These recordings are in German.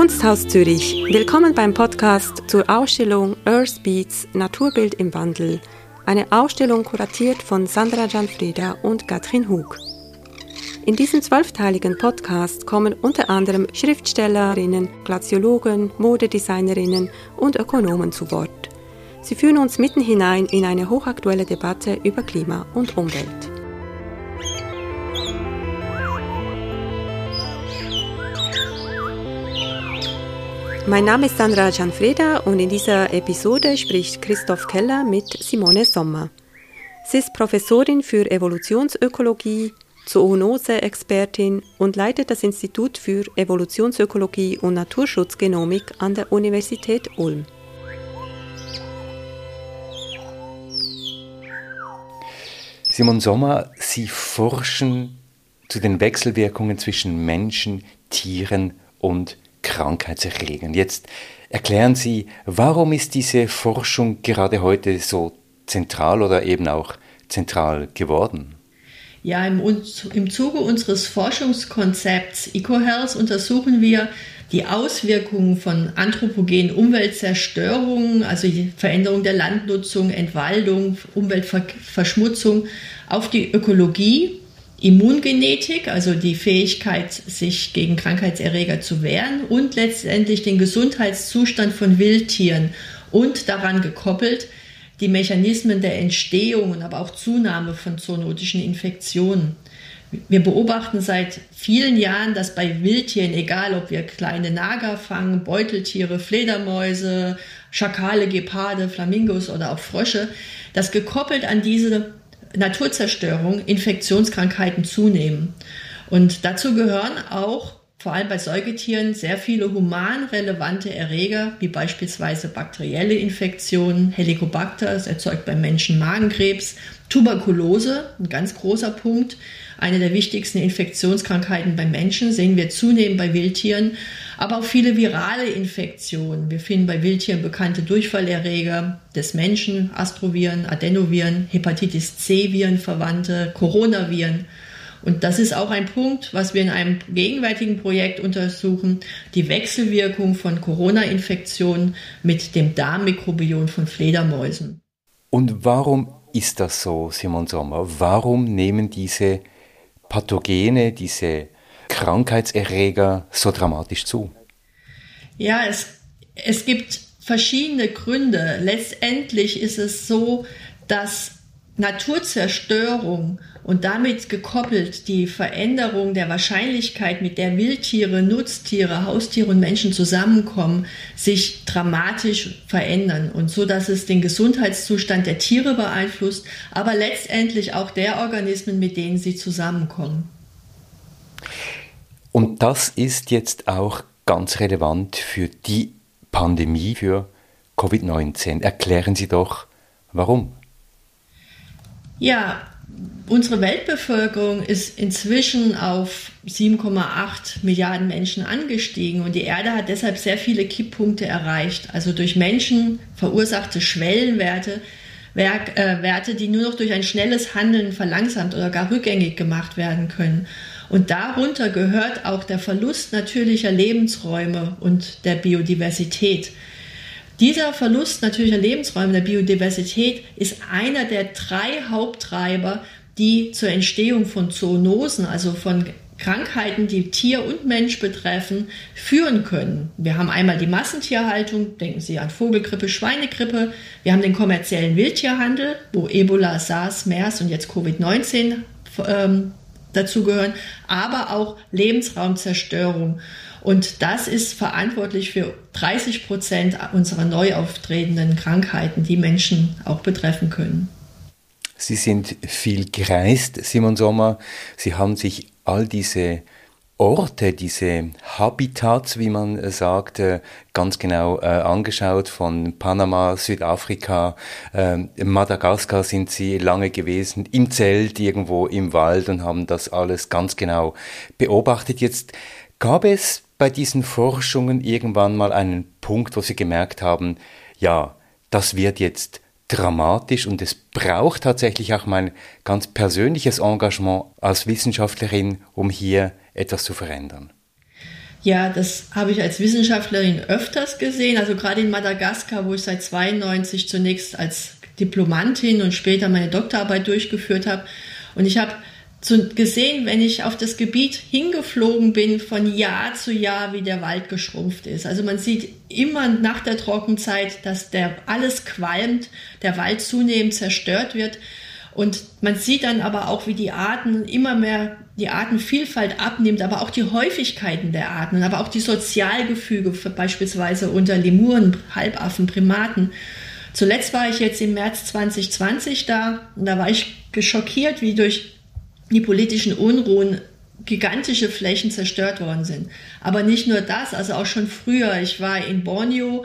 Kunsthaus Zürich. Willkommen beim Podcast zur Ausstellung Earth Beats Naturbild im Wandel. Eine Ausstellung kuratiert von Sandra Gianfrieda und Katrin Hug. In diesem zwölfteiligen Podcast kommen unter anderem Schriftstellerinnen, Glaziologen, Modedesignerinnen und Ökonomen zu Wort. Sie führen uns mitten hinein in eine hochaktuelle Debatte über Klima und Umwelt. Mein Name ist Sandra Gianfreda und in dieser Episode spricht Christoph Keller mit Simone Sommer. Sie ist Professorin für Evolutionsökologie, Zoonose-Expertin und leitet das Institut für Evolutionsökologie und Naturschutzgenomik an der Universität Ulm. Simon Sommer, Sie forschen zu den Wechselwirkungen zwischen Menschen, Tieren und Krankheitserregern. Jetzt erklären Sie, warum ist diese Forschung gerade heute so zentral oder eben auch zentral geworden? Ja, im, im Zuge unseres Forschungskonzepts EcoHealth untersuchen wir die Auswirkungen von anthropogenen Umweltzerstörungen, also die Veränderung der Landnutzung, Entwaldung, Umweltverschmutzung auf die Ökologie Immungenetik, also die Fähigkeit, sich gegen Krankheitserreger zu wehren und letztendlich den Gesundheitszustand von Wildtieren und daran gekoppelt die Mechanismen der Entstehung und aber auch Zunahme von zoonotischen Infektionen. Wir beobachten seit vielen Jahren, dass bei Wildtieren, egal ob wir kleine Nager fangen, Beuteltiere, Fledermäuse, Schakale, Geparde, Flamingos oder auch Frösche, dass gekoppelt an diese Naturzerstörung Infektionskrankheiten zunehmen. Und dazu gehören auch vor allem bei Säugetieren sehr viele humanrelevante Erreger, wie beispielsweise bakterielle Infektionen, Helicobacter, das erzeugt beim Menschen Magenkrebs, Tuberkulose, ein ganz großer Punkt, eine der wichtigsten Infektionskrankheiten beim Menschen, sehen wir zunehmend bei Wildtieren, aber auch viele virale Infektionen. Wir finden bei Wildtieren bekannte Durchfallerreger des Menschen, Astroviren, Adenoviren, Hepatitis C-Viren verwandte, Coronaviren. Und das ist auch ein Punkt, was wir in einem gegenwärtigen Projekt untersuchen, die Wechselwirkung von Corona-Infektionen mit dem Darmmikrobiom von Fledermäusen. Und warum ist das so, Simon Sommer? Warum nehmen diese Pathogene, diese Krankheitserreger so dramatisch zu? Ja, es, es gibt verschiedene Gründe. Letztendlich ist es so, dass Naturzerstörung und damit gekoppelt die Veränderung der Wahrscheinlichkeit, mit der Wildtiere, Nutztiere, Haustiere und Menschen zusammenkommen, sich dramatisch verändern und so, dass es den Gesundheitszustand der Tiere beeinflusst, aber letztendlich auch der Organismen, mit denen sie zusammenkommen. Und das ist jetzt auch ganz relevant für die Pandemie, für Covid-19. Erklären Sie doch, warum. Ja, unsere Weltbevölkerung ist inzwischen auf 7,8 Milliarden Menschen angestiegen und die Erde hat deshalb sehr viele Kipppunkte erreicht. Also durch Menschen verursachte Schwellenwerte, Werk, äh, Werte, die nur noch durch ein schnelles Handeln verlangsamt oder gar rückgängig gemacht werden können. Und darunter gehört auch der Verlust natürlicher Lebensräume und der Biodiversität. Dieser Verlust natürlicher Lebensräume der Biodiversität ist einer der drei Haupttreiber, die zur Entstehung von Zoonosen, also von Krankheiten, die Tier und Mensch betreffen, führen können. Wir haben einmal die Massentierhaltung, denken Sie an Vogelgrippe, Schweinegrippe. Wir haben den kommerziellen Wildtierhandel, wo Ebola, SARS, MERS und jetzt Covid-19 ähm, dazugehören, aber auch Lebensraumzerstörung. Und das ist verantwortlich für 30 Prozent unserer neu auftretenden Krankheiten, die Menschen auch betreffen können. Sie sind viel gereist, Simon Sommer. Sie haben sich all diese Orte, diese Habitats, wie man sagt, äh, ganz genau äh, angeschaut. Von Panama, Südafrika, äh, Madagaskar sind sie lange gewesen, im Zelt irgendwo im Wald und haben das alles ganz genau beobachtet. Jetzt gab es bei diesen Forschungen irgendwann mal einen Punkt, wo Sie gemerkt haben, ja, das wird jetzt dramatisch und es braucht tatsächlich auch mein ganz persönliches Engagement als Wissenschaftlerin, um hier etwas zu verändern? Ja, das habe ich als Wissenschaftlerin öfters gesehen. Also gerade in Madagaskar, wo ich seit 92 zunächst als Diplomantin und später meine Doktorarbeit durchgeführt habe. Und ich habe gesehen, wenn ich auf das Gebiet hingeflogen bin, von Jahr zu Jahr, wie der Wald geschrumpft ist. Also man sieht immer nach der Trockenzeit, dass der alles qualmt, der Wald zunehmend zerstört wird. Und man sieht dann aber auch, wie die Arten immer mehr, die Artenvielfalt abnimmt, aber auch die Häufigkeiten der Arten, aber auch die Sozialgefüge, beispielsweise unter Lemuren, Halbaffen, Primaten. Zuletzt war ich jetzt im März 2020 da und da war ich geschockiert, wie durch die politischen Unruhen gigantische Flächen zerstört worden sind. Aber nicht nur das, also auch schon früher. Ich war in Borneo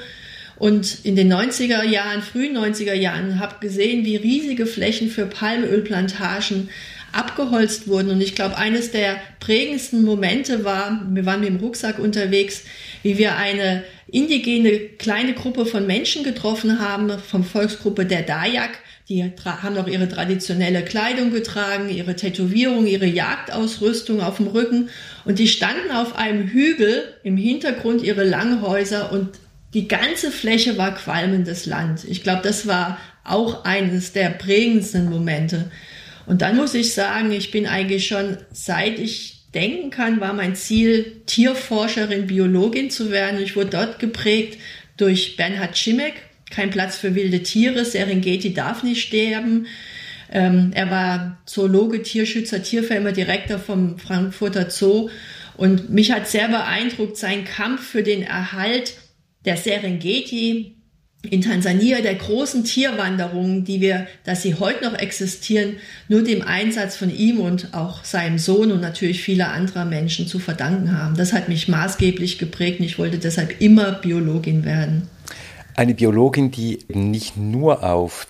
und in den 90er Jahren, frühen 90er Jahren, habe gesehen, wie riesige Flächen für Palmölplantagen abgeholzt wurden. Und ich glaube, eines der prägendsten Momente war, wir waren mit dem Rucksack unterwegs, wie wir eine indigene kleine Gruppe von Menschen getroffen haben, vom Volksgruppe der Dayak, die haben auch ihre traditionelle Kleidung getragen, ihre Tätowierung, ihre Jagdausrüstung auf dem Rücken. Und die standen auf einem Hügel, im Hintergrund ihre Langhäuser und die ganze Fläche war qualmendes Land. Ich glaube, das war auch eines der prägendsten Momente. Und dann muss ich sagen, ich bin eigentlich schon, seit ich denken kann, war mein Ziel, Tierforscherin, Biologin zu werden. Ich wurde dort geprägt durch Bernhard Schimek, kein Platz für wilde Tiere, Serengeti darf nicht sterben. Ähm, er war Zoologe, Tierschützer, Tierfilmer, Direktor vom Frankfurter Zoo. Und mich hat sehr beeindruckt sein Kampf für den Erhalt der Serengeti in Tansania, der großen Tierwanderungen, die wir, dass sie heute noch existieren, nur dem Einsatz von ihm und auch seinem Sohn und natürlich vieler anderer Menschen zu verdanken haben. Das hat mich maßgeblich geprägt und ich wollte deshalb immer Biologin werden. Eine Biologin, die nicht nur auf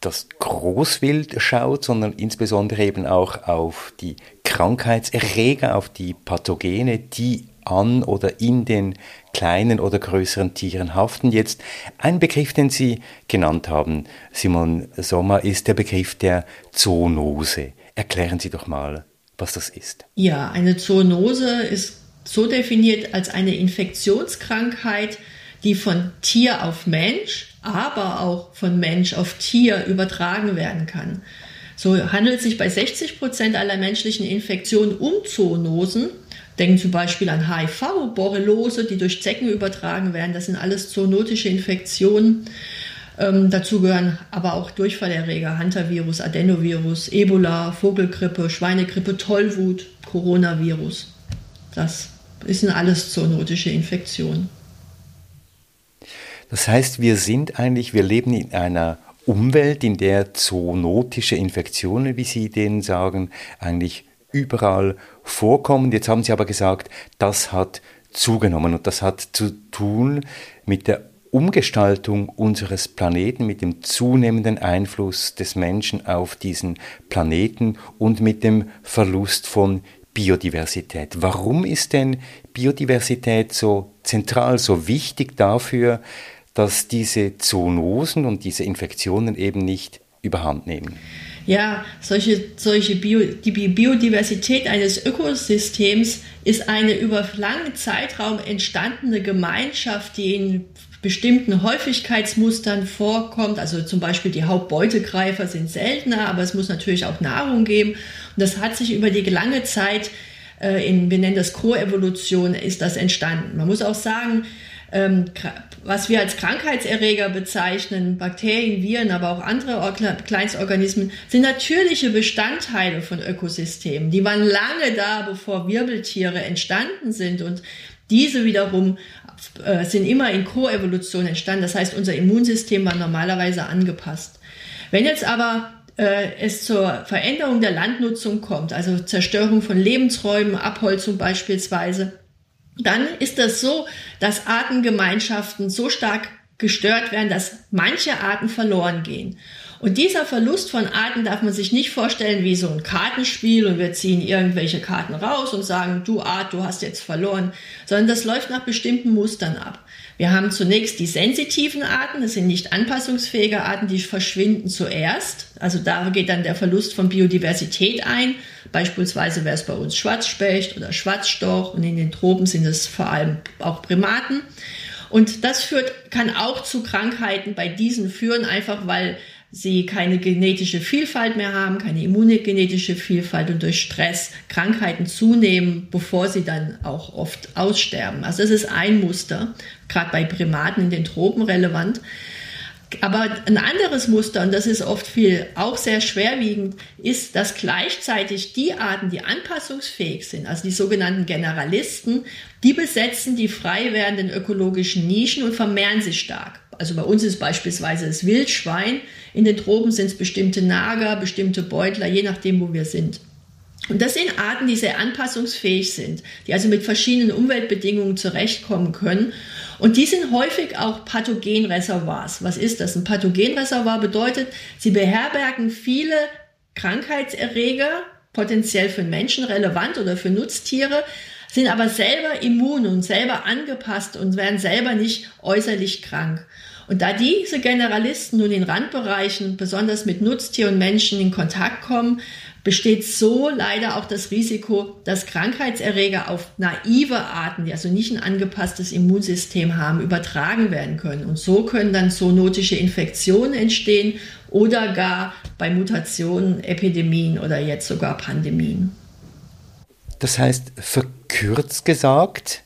das Großwild schaut, sondern insbesondere eben auch auf die Krankheitserreger, auf die Pathogene, die an oder in den kleinen oder größeren Tieren haften. Jetzt ein Begriff, den Sie genannt haben, Simon Sommer, ist der Begriff der Zoonose. Erklären Sie doch mal, was das ist. Ja, eine Zoonose ist so definiert als eine Infektionskrankheit, die von Tier auf Mensch, aber auch von Mensch auf Tier übertragen werden kann. So handelt es sich bei 60 Prozent aller menschlichen Infektionen um Zoonosen. Denken zum Beispiel an HIV, Borreliose, die durch Zecken übertragen werden. Das sind alles zoonotische Infektionen. Ähm, dazu gehören aber auch Durchfallerreger, Hantavirus, Adenovirus, Ebola, Vogelgrippe, Schweinegrippe, Tollwut, Coronavirus. Das sind alles zoonotische Infektionen. Das heißt, wir sind eigentlich, wir leben in einer Umwelt, in der zoonotische Infektionen, wie Sie denen sagen, eigentlich überall vorkommen. Jetzt haben Sie aber gesagt, das hat zugenommen und das hat zu tun mit der Umgestaltung unseres Planeten, mit dem zunehmenden Einfluss des Menschen auf diesen Planeten und mit dem Verlust von Biodiversität. Warum ist denn Biodiversität so zentral, so wichtig dafür, dass diese Zoonosen und diese Infektionen eben nicht überhand nehmen. Ja, solche, solche Bio, die Biodiversität eines Ökosystems ist eine über langen Zeitraum entstandene Gemeinschaft, die in bestimmten Häufigkeitsmustern vorkommt. Also zum Beispiel die Hauptbeutegreifer sind seltener, aber es muss natürlich auch Nahrung geben. Und das hat sich über die lange Zeit, äh, in, wir nennen das Koevolution, ist das entstanden. Man muss auch sagen, ähm, was wir als Krankheitserreger bezeichnen, Bakterien, Viren, aber auch andere Kleinstorganismen, sind natürliche Bestandteile von Ökosystemen. Die waren lange da, bevor Wirbeltiere entstanden sind und diese wiederum äh, sind immer in Koevolution entstanden. Das heißt, unser Immunsystem war normalerweise angepasst. Wenn jetzt aber äh, es zur Veränderung der Landnutzung kommt, also Zerstörung von Lebensräumen, Abholzung beispielsweise, dann ist das so, dass Artengemeinschaften so stark gestört werden, dass manche Arten verloren gehen. Und dieser Verlust von Arten darf man sich nicht vorstellen wie so ein Kartenspiel und wir ziehen irgendwelche Karten raus und sagen, du Art, du hast jetzt verloren, sondern das läuft nach bestimmten Mustern ab. Wir haben zunächst die sensitiven Arten, das sind nicht anpassungsfähige Arten, die verschwinden zuerst. Also da geht dann der Verlust von Biodiversität ein. Beispielsweise wäre es bei uns Schwarzspecht oder Schwarzstorch und in den Tropen sind es vor allem auch Primaten. Und das führt, kann auch zu Krankheiten bei diesen führen, einfach weil sie keine genetische Vielfalt mehr haben, keine immungenetische Vielfalt und durch Stress Krankheiten zunehmen, bevor sie dann auch oft aussterben. Also das ist ein Muster, gerade bei Primaten in den Tropen relevant. Aber ein anderes Muster, und das ist oft viel auch sehr schwerwiegend, ist, dass gleichzeitig die Arten, die anpassungsfähig sind, also die sogenannten Generalisten, die besetzen die frei werdenden ökologischen Nischen und vermehren sich stark. Also bei uns ist beispielsweise das Wildschwein, in den Tropen sind es bestimmte Nager, bestimmte Beutler, je nachdem, wo wir sind. Und das sind Arten, die sehr anpassungsfähig sind, die also mit verschiedenen Umweltbedingungen zurechtkommen können. Und die sind häufig auch Pathogenreservoirs. Was ist das? Ein Pathogenreservoir bedeutet, sie beherbergen viele Krankheitserreger, potenziell für Menschen relevant oder für Nutztiere, sind aber selber immun und selber angepasst und werden selber nicht äußerlich krank. Und da diese Generalisten nun in Randbereichen, besonders mit Nutztier und Menschen in Kontakt kommen, besteht so leider auch das Risiko, dass Krankheitserreger auf naive Arten, die also nicht ein angepasstes Immunsystem haben, übertragen werden können. Und so können dann zoonotische Infektionen entstehen oder gar bei Mutationen Epidemien oder jetzt sogar Pandemien. Das heißt, verkürzt gesagt,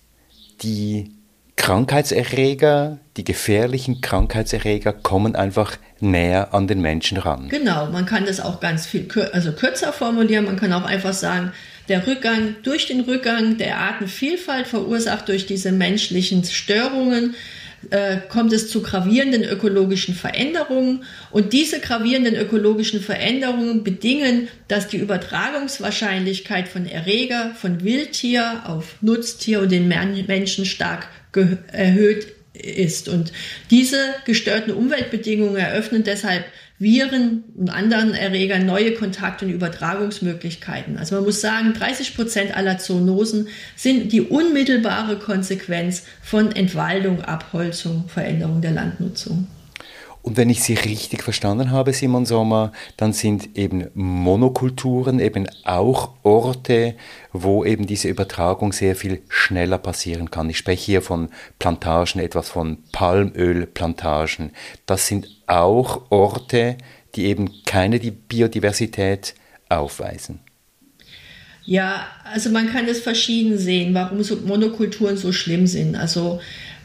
die Krankheitserreger, die gefährlichen Krankheitserreger kommen einfach näher an den Menschen ran. Genau, man kann das auch ganz viel also kürzer formulieren. Man kann auch einfach sagen, der Rückgang durch den Rückgang der Artenvielfalt verursacht durch diese menschlichen Störungen äh, kommt es zu gravierenden ökologischen Veränderungen. Und diese gravierenden ökologischen Veränderungen bedingen, dass die Übertragungswahrscheinlichkeit von Erreger, von Wildtier auf Nutztier und den Menschen stark erhöht ist. Und diese gestörten Umweltbedingungen eröffnen deshalb Viren und anderen Erregern neue Kontakt- und Übertragungsmöglichkeiten. Also man muss sagen, 30 Prozent aller Zoonosen sind die unmittelbare Konsequenz von Entwaldung, Abholzung, Veränderung der Landnutzung. Und wenn ich Sie richtig verstanden habe, Simon Sommer, dann sind eben Monokulturen eben auch Orte, wo eben diese Übertragung sehr viel schneller passieren kann. Ich spreche hier von Plantagen, etwas von Palmölplantagen. Das sind auch Orte, die eben keine Biodiversität aufweisen. Ja, also man kann es verschieden sehen, warum so Monokulturen so schlimm sind. Also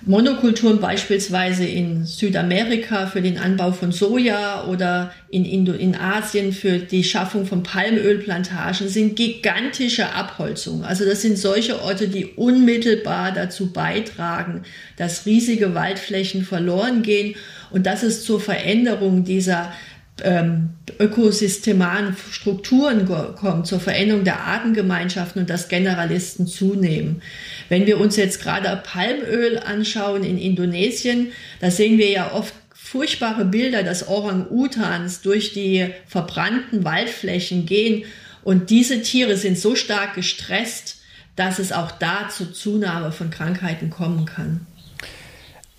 Monokulturen beispielsweise in Südamerika für den Anbau von Soja oder in, Indo in Asien für die Schaffung von Palmölplantagen sind gigantische Abholzungen. Also das sind solche Orte, die unmittelbar dazu beitragen, dass riesige Waldflächen verloren gehen und dass es zur Veränderung dieser ökosystemaren Strukturen kommt, zur Veränderung der Artengemeinschaften und dass Generalisten zunehmen. Wenn wir uns jetzt gerade Palmöl anschauen in Indonesien, da sehen wir ja oft furchtbare Bilder, dass Orang-Utans durch die verbrannten Waldflächen gehen und diese Tiere sind so stark gestresst, dass es auch da zur Zunahme von Krankheiten kommen kann.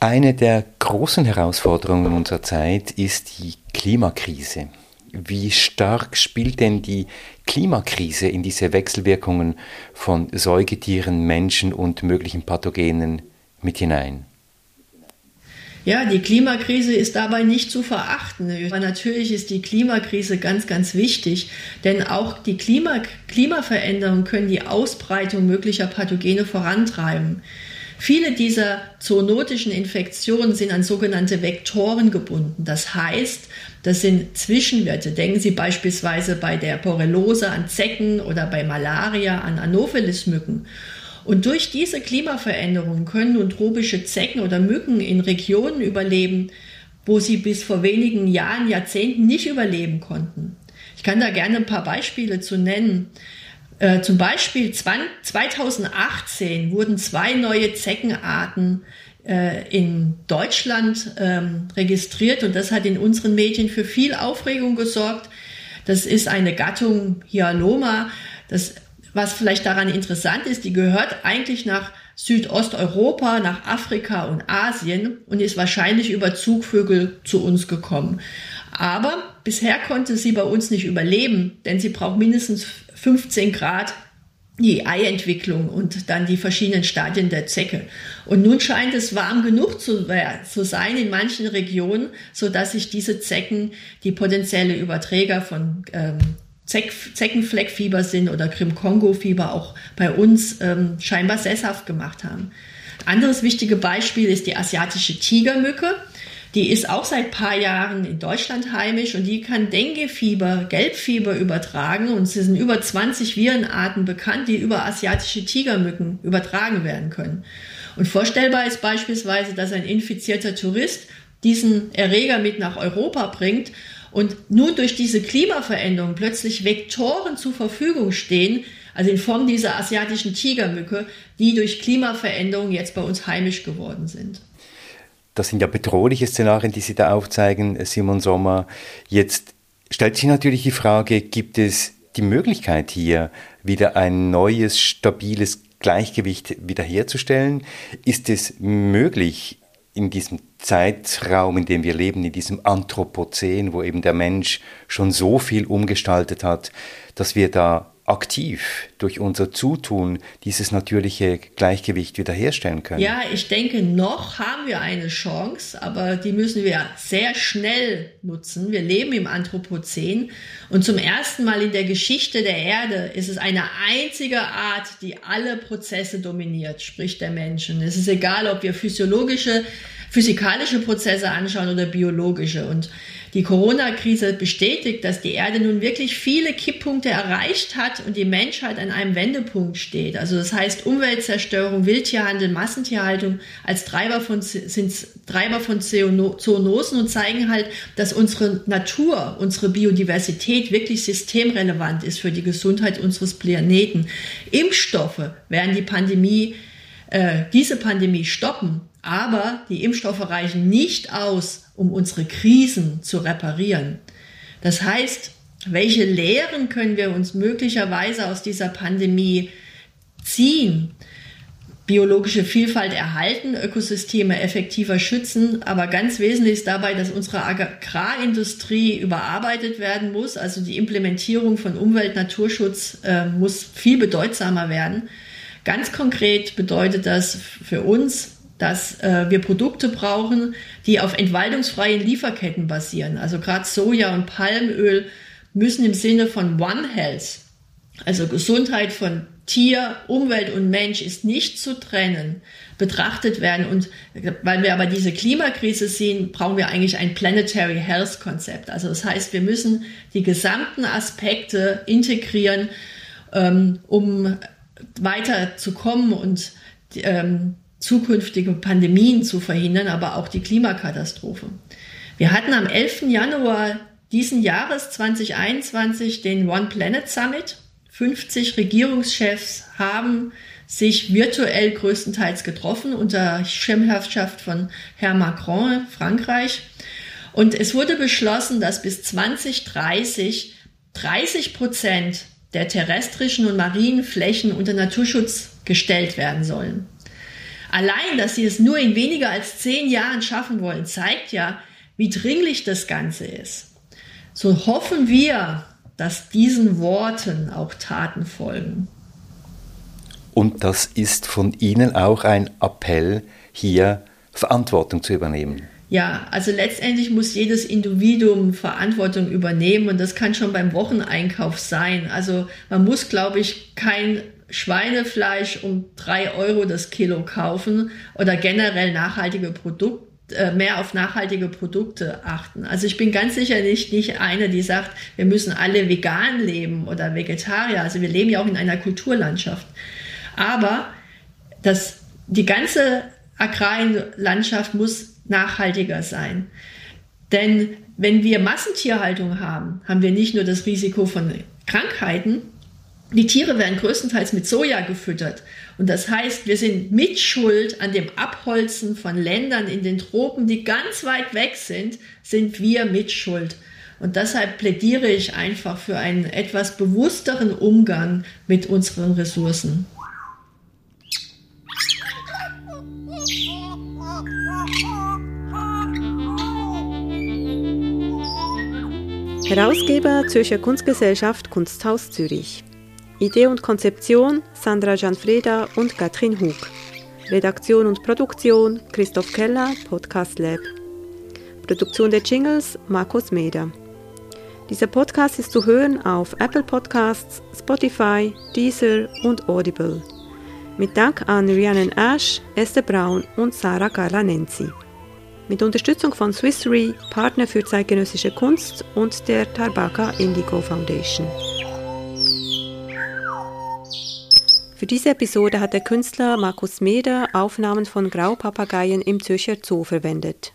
Eine der großen Herausforderungen unserer Zeit ist die Klimakrise. Wie stark spielt denn die Klimakrise in diese Wechselwirkungen von Säugetieren, Menschen und möglichen Pathogenen mit hinein? Ja, die Klimakrise ist dabei nicht zu verachten. Aber natürlich ist die Klimakrise ganz, ganz wichtig, denn auch die Klima Klimaveränderungen können die Ausbreitung möglicher Pathogene vorantreiben. Viele dieser zoonotischen Infektionen sind an sogenannte Vektoren gebunden. Das heißt, das sind Zwischenwerte. Denken Sie beispielsweise bei der Borreliose an Zecken oder bei Malaria an Anopheles-Mücken. Und durch diese Klimaveränderungen können nun tropische Zecken oder Mücken in Regionen überleben, wo sie bis vor wenigen Jahren, Jahrzehnten nicht überleben konnten. Ich kann da gerne ein paar Beispiele zu nennen. Äh, zum Beispiel 2018 wurden zwei neue Zeckenarten äh, in Deutschland ähm, registriert und das hat in unseren Medien für viel Aufregung gesorgt. Das ist eine Gattung Hyaloma. Das, was vielleicht daran interessant ist, die gehört eigentlich nach Südosteuropa, nach Afrika und Asien und ist wahrscheinlich über Zugvögel zu uns gekommen. Aber bisher konnte sie bei uns nicht überleben, denn sie braucht mindestens 15 Grad die Eientwicklung und dann die verschiedenen Stadien der Zecke. Und nun scheint es warm genug zu, zu sein in manchen Regionen, so dass sich diese Zecken, die potenzielle Überträger von ähm, Zeck, Zeckenfleckfieber sind oder Krim-Kongo-Fieber auch bei uns ähm, scheinbar sesshaft gemacht haben. Anderes wichtige Beispiel ist die asiatische Tigermücke. Die ist auch seit paar Jahren in Deutschland heimisch und die kann Denguefieber, Gelbfieber übertragen und es sind über 20 Virenarten bekannt, die über asiatische Tigermücken übertragen werden können. Und vorstellbar ist beispielsweise, dass ein infizierter Tourist diesen Erreger mit nach Europa bringt und nun durch diese Klimaveränderung plötzlich Vektoren zur Verfügung stehen, also in Form dieser asiatischen Tigermücke, die durch Klimaveränderung jetzt bei uns heimisch geworden sind. Das sind ja bedrohliche Szenarien, die Sie da aufzeigen, Simon Sommer. Jetzt stellt sich natürlich die Frage, gibt es die Möglichkeit hier wieder ein neues, stabiles Gleichgewicht wiederherzustellen? Ist es möglich, in diesem Zeitraum, in dem wir leben, in diesem Anthropozän, wo eben der Mensch schon so viel umgestaltet hat, dass wir da aktiv durch unser Zutun dieses natürliche Gleichgewicht wiederherstellen können? Ja, ich denke, noch haben wir eine Chance, aber die müssen wir sehr schnell nutzen. Wir leben im Anthropozän und zum ersten Mal in der Geschichte der Erde ist es eine einzige Art, die alle Prozesse dominiert, sprich der Menschen. Es ist egal, ob wir physiologische, physikalische Prozesse anschauen oder biologische und die Corona-Krise bestätigt, dass die Erde nun wirklich viele Kipppunkte erreicht hat und die Menschheit an einem Wendepunkt steht. Also das heißt Umweltzerstörung, Wildtierhandel, Massentierhaltung als Treiber von, sind Treiber von Zoonosen und zeigen halt, dass unsere Natur, unsere Biodiversität wirklich systemrelevant ist für die Gesundheit unseres Planeten. Impfstoffe werden die Pandemie, äh, diese Pandemie stoppen, aber die Impfstoffe reichen nicht aus, um unsere Krisen zu reparieren. Das heißt, welche Lehren können wir uns möglicherweise aus dieser Pandemie ziehen? Biologische Vielfalt erhalten, Ökosysteme effektiver schützen, aber ganz wesentlich ist dabei, dass unsere Agrarindustrie überarbeitet werden muss. Also die Implementierung von Umwelt, Naturschutz äh, muss viel bedeutsamer werden. Ganz konkret bedeutet das für uns, dass äh, wir Produkte brauchen, die auf entwaldungsfreien Lieferketten basieren. Also gerade Soja und Palmöl müssen im Sinne von One Health, also Gesundheit von Tier, Umwelt und Mensch ist nicht zu trennen, betrachtet werden. Und weil wir aber diese Klimakrise sehen, brauchen wir eigentlich ein Planetary Health Konzept. Also das heißt, wir müssen die gesamten Aspekte integrieren, ähm, um weiterzukommen und ähm, zukünftige Pandemien zu verhindern, aber auch die Klimakatastrophe. Wir hatten am 11. Januar diesen Jahres 2021 den One Planet Summit. 50 Regierungschefs haben sich virtuell größtenteils getroffen unter Schirmherrschaft von Herrn Macron, Frankreich. Und es wurde beschlossen, dass bis 2030 30 Prozent der terrestrischen und marinen Flächen unter Naturschutz gestellt werden sollen. Allein, dass sie es nur in weniger als zehn Jahren schaffen wollen, zeigt ja, wie dringlich das Ganze ist. So hoffen wir, dass diesen Worten auch Taten folgen. Und das ist von Ihnen auch ein Appell, hier Verantwortung zu übernehmen. Ja, also letztendlich muss jedes Individuum Verantwortung übernehmen und das kann schon beim Wocheneinkauf sein. Also man muss, glaube ich, kein Schweinefleisch um drei Euro das Kilo kaufen oder generell nachhaltige Produkte äh, mehr auf nachhaltige Produkte achten. Also ich bin ganz sicher nicht, nicht eine, die sagt, wir müssen alle vegan leben oder Vegetarier. Also wir leben ja auch in einer Kulturlandschaft. Aber das, die ganze Agrarlandschaft muss nachhaltiger sein. Denn wenn wir Massentierhaltung haben, haben wir nicht nur das Risiko von Krankheiten, Die Tiere werden größtenteils mit Soja gefüttert. Und das heißt, wir sind mitschuld an dem Abholzen von Ländern in den Tropen, die ganz weit weg sind, sind wir mitschuld. Und deshalb plädiere ich einfach für einen etwas bewussteren Umgang mit unseren Ressourcen. Herausgeber Zürcher Kunstgesellschaft Kunsthaus Zürich. Idee und Konzeption Sandra Gianfreda und Katrin Hug. Redaktion und Produktion Christoph Keller, Podcast Lab. Produktion der Jingles Markus Meder. Dieser Podcast ist zu hören auf Apple Podcasts, Spotify, Deezer und Audible. Mit Dank an Rhiannon Ash, Esther Braun und Sarah Carla Nenzi. Mit Unterstützung von Swiss Re, Partner für zeitgenössische Kunst und der Tarbaka Indigo Foundation. Für diese Episode hat der Künstler Markus Meder Aufnahmen von Graupapageien im Zürcher Zoo verwendet.